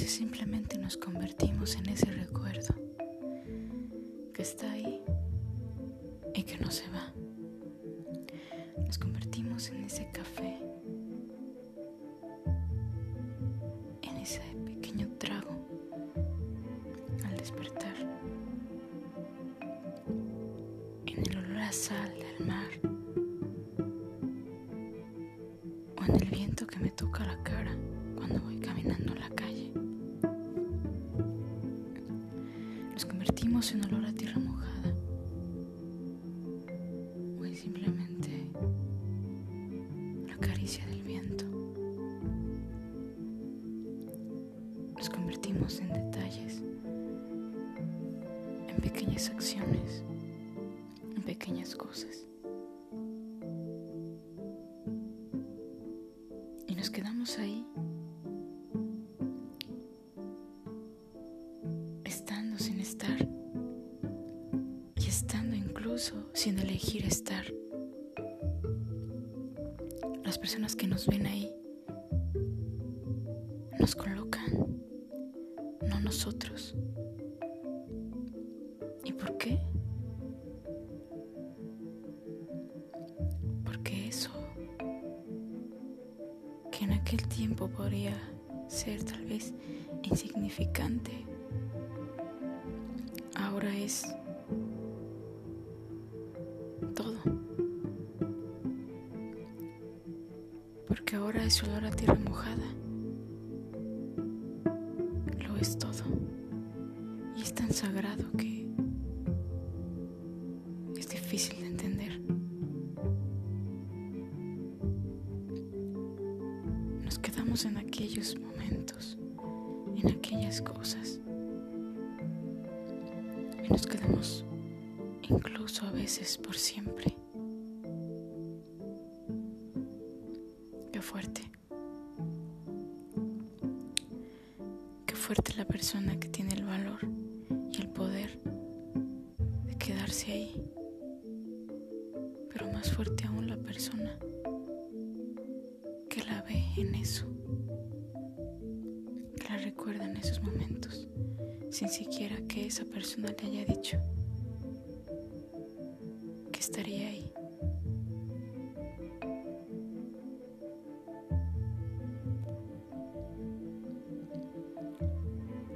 veces simplemente nos convertimos en ese recuerdo que está ahí y que no se va. Nos convertimos en ese café, en ese pequeño trago al despertar, en el olor a sal del mar o en el viento que me toca la cara cuando voy caminando en la calle. Nos convertimos en olor a tierra mojada o en simplemente la caricia del viento. Nos convertimos en detalles, en pequeñas acciones, en pequeñas cosas. Y nos quedamos ahí sin estar y estando incluso sin elegir estar. Las personas que nos ven ahí nos colocan, no nosotros. ¿Y por qué? Porque eso que en aquel tiempo podría ser tal vez insignificante, ahora es todo. Porque ahora es olor a tierra mojada. Lo es todo. Y es tan sagrado que es difícil de entender. Nos quedamos en aquellos momentos, en aquellas cosas. Nos quedamos incluso a veces por siempre. Qué fuerte. Qué fuerte la persona que tiene el valor y el poder de quedarse ahí. Pero más fuerte aún la persona que la ve en eso. Que la recuerda en esos momentos. Sin siquiera que esa persona le haya dicho que estaría ahí.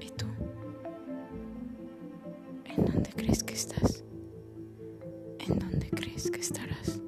¿Y tú? ¿En dónde crees que estás? ¿En dónde crees que estarás?